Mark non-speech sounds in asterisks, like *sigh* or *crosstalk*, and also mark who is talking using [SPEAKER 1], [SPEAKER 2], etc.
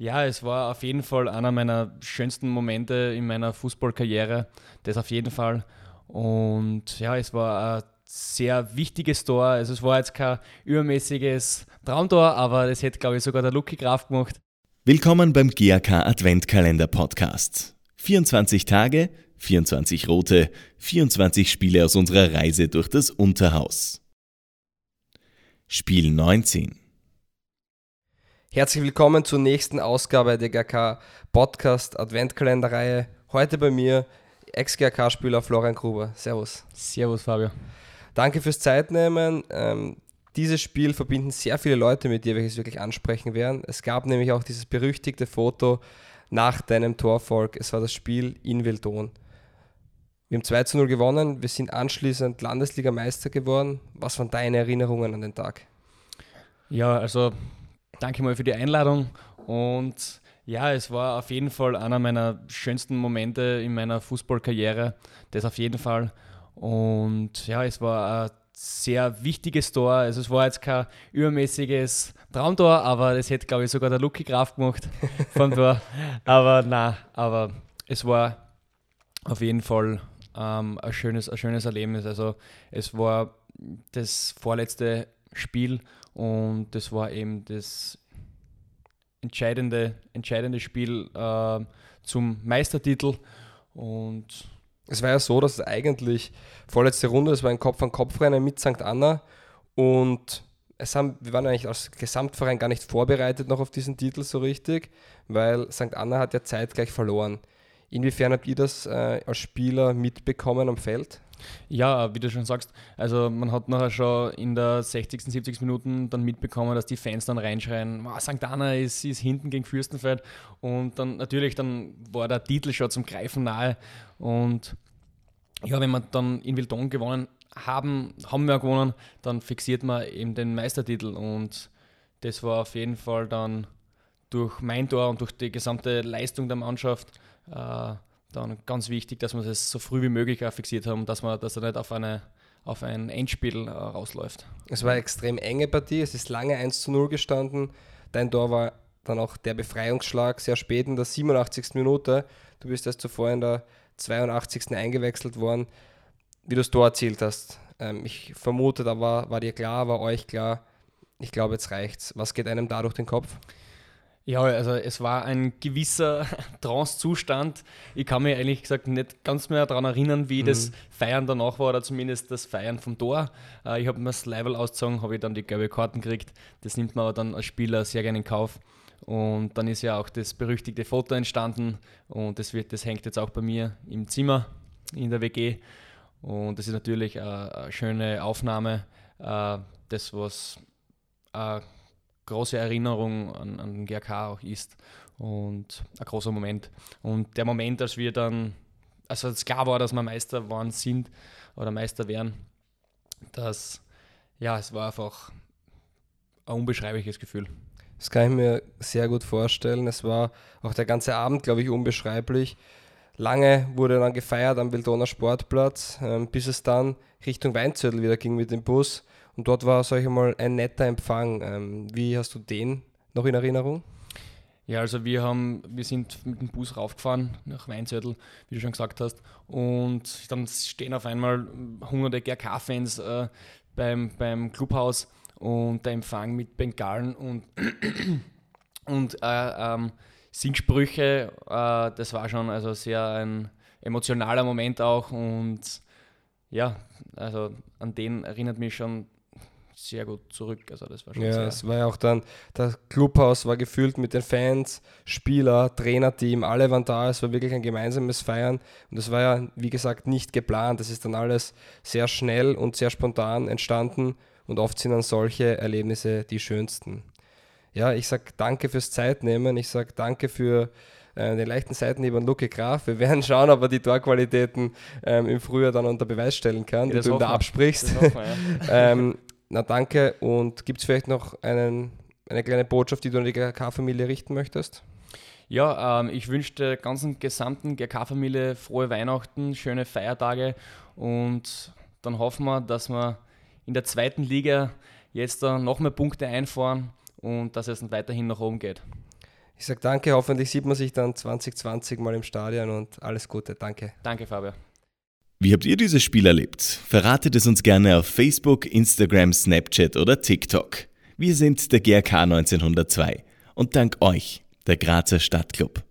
[SPEAKER 1] Ja, es war auf jeden Fall einer meiner schönsten Momente in meiner Fußballkarriere. Das auf jeden Fall. Und ja, es war ein sehr wichtiges Tor. Also es war jetzt kein übermäßiges Traumtor, aber das hätte, glaube ich, sogar der Lucky Graf gemacht.
[SPEAKER 2] Willkommen beim GAK Adventkalender Podcast. 24 Tage, 24 rote, 24 Spiele aus unserer Reise durch das Unterhaus. Spiel 19
[SPEAKER 3] Herzlich willkommen zur nächsten Ausgabe der GK Podcast Adventkalenderreihe. Heute bei mir Ex-GK-Spieler Florian Gruber. Servus.
[SPEAKER 1] Servus, Fabio.
[SPEAKER 3] Danke fürs Zeitnehmen. Ähm, dieses Spiel verbinden sehr viele Leute mit dir, welches wirklich ansprechen werden. Es gab nämlich auch dieses berüchtigte Foto nach deinem Torfolg. Es war das Spiel in Wildon. Wir haben 2 zu 0 gewonnen. Wir sind anschließend Landesligameister geworden. Was waren deine Erinnerungen an den Tag?
[SPEAKER 1] Ja, also danke mal für die Einladung und ja, es war auf jeden Fall einer meiner schönsten Momente in meiner Fußballkarriere, das auf jeden Fall. Und ja, es war ein sehr wichtiges Tor. Also es war jetzt kein übermäßiges Traumtor, aber das hätte, glaube ich, sogar der Lucky Graf gemacht vom Tor. *laughs* Aber na, aber es war auf jeden Fall ähm, ein, schönes, ein schönes Erlebnis. Also es war das vorletzte Spiel und das war eben das entscheidende, entscheidende Spiel äh, zum Meistertitel. Und
[SPEAKER 3] es war ja so, dass es eigentlich vorletzte Runde, das war ein Kopf-an-Kopf-Rennen mit St. Anna und es haben, wir waren eigentlich als Gesamtverein gar nicht vorbereitet noch auf diesen Titel so richtig, weil St. Anna hat ja zeitgleich verloren. Inwiefern habt ihr das äh, als Spieler mitbekommen am Feld?
[SPEAKER 1] Ja, wie du schon sagst, also man hat nachher schon in der 60., 70. Minuten dann mitbekommen, dass die Fans dann reinschreien, oh, St. Anna ist, ist hinten gegen Fürstenfeld und dann natürlich dann war der Titel schon zum Greifen nahe und ja, wenn wir dann in Wildon gewonnen haben, haben wir gewonnen, dann fixiert man eben den Meistertitel und das war auf jeden Fall dann durch mein Tor und durch die gesamte Leistung der Mannschaft äh, dann ganz wichtig, dass wir das so früh wie möglich auch fixiert haben, dass man, dass er nicht auf eine auf ein Endspiel äh, rausläuft.
[SPEAKER 3] Es war eine extrem enge Partie, es ist lange 1 zu 0 gestanden. Dein Tor war dann auch der Befreiungsschlag sehr spät in der 87. Minute. Du bist erst zuvor in der 82. eingewechselt worden, wie du das Tor erzielt hast. Ähm, ich vermute, da war, war dir klar, war euch klar, ich glaube, jetzt reicht's. Was geht einem da durch den Kopf?
[SPEAKER 1] Ja, also es war ein gewisser *laughs* Trance-Zustand. Ich kann mich ehrlich gesagt nicht ganz mehr daran erinnern, wie mhm. das Feiern danach war oder zumindest das Feiern vom Tor. Äh, ich habe mir das Level ausgezogen, habe ich dann die gelbe Karten gekriegt. Das nimmt man dann als Spieler sehr gerne in Kauf. Und dann ist ja auch das berüchtigte Foto entstanden und das, wird, das hängt jetzt auch bei mir im Zimmer in der WG. Und das ist natürlich eine, eine schöne Aufnahme. Äh, das, was große Erinnerung an, an GRK auch ist und ein großer Moment. Und der Moment, als wir dann, also es klar war, dass wir Meister waren sind oder Meister wären, dass ja, es war einfach ein unbeschreibliches Gefühl.
[SPEAKER 3] Das kann ich mir sehr gut vorstellen. Es war auch der ganze Abend, glaube ich, unbeschreiblich. Lange wurde dann gefeiert am Wildoner Sportplatz, ähm, bis es dann Richtung Weinzürtel wieder ging mit dem Bus. Und dort war, sag ich mal, ein netter Empfang. Ähm, wie hast du den noch in Erinnerung?
[SPEAKER 1] Ja, also wir haben, wir sind mit dem Bus raufgefahren nach Weinzettel, wie du schon gesagt hast. Und dann stehen auf einmal hunderte GRK-Fans äh, beim, beim Clubhaus und der Empfang mit Bengalen und, *coughs* und äh, ähm, Singsprüche, äh, das war schon also sehr ein emotionaler Moment auch. Und ja, also an den erinnert mich schon sehr gut zurück. Also das war schon
[SPEAKER 3] ja, es war ja auch dann, das Clubhaus war gefüllt mit den Fans, Spieler, Trainerteam, alle waren da. Es war wirklich ein gemeinsames Feiern und es war ja, wie gesagt, nicht geplant. Es ist dann alles sehr schnell und sehr spontan entstanden und oft sind dann solche Erlebnisse die schönsten. Ja, ich sage danke fürs Zeitnehmen. Ich sage danke für äh, den leichten Seitenhieb an Luke Graf. Wir werden schauen, ob er die Torqualitäten ähm, im Frühjahr dann unter Beweis stellen kann, ja, die du ihm da absprichst. Wir, ja. *laughs* ähm, na danke. Und gibt es vielleicht noch einen, eine kleine Botschaft, die du an die GK-Familie richten möchtest?
[SPEAKER 1] Ja, ähm, ich wünsche der ganzen gesamten GK-Familie frohe Weihnachten, schöne Feiertage und dann hoffen wir, dass wir in der zweiten Liga jetzt noch mehr Punkte einfahren und dass es dann weiterhin nach oben geht.
[SPEAKER 3] Ich sage danke, hoffentlich sieht man sich dann 2020 mal im Stadion und alles Gute. Danke.
[SPEAKER 1] Danke, Fabio.
[SPEAKER 2] Wie habt ihr dieses Spiel erlebt? Verratet es uns gerne auf Facebook, Instagram, Snapchat oder TikTok. Wir sind der GRK 1902 und dank euch, der Grazer Stadtclub.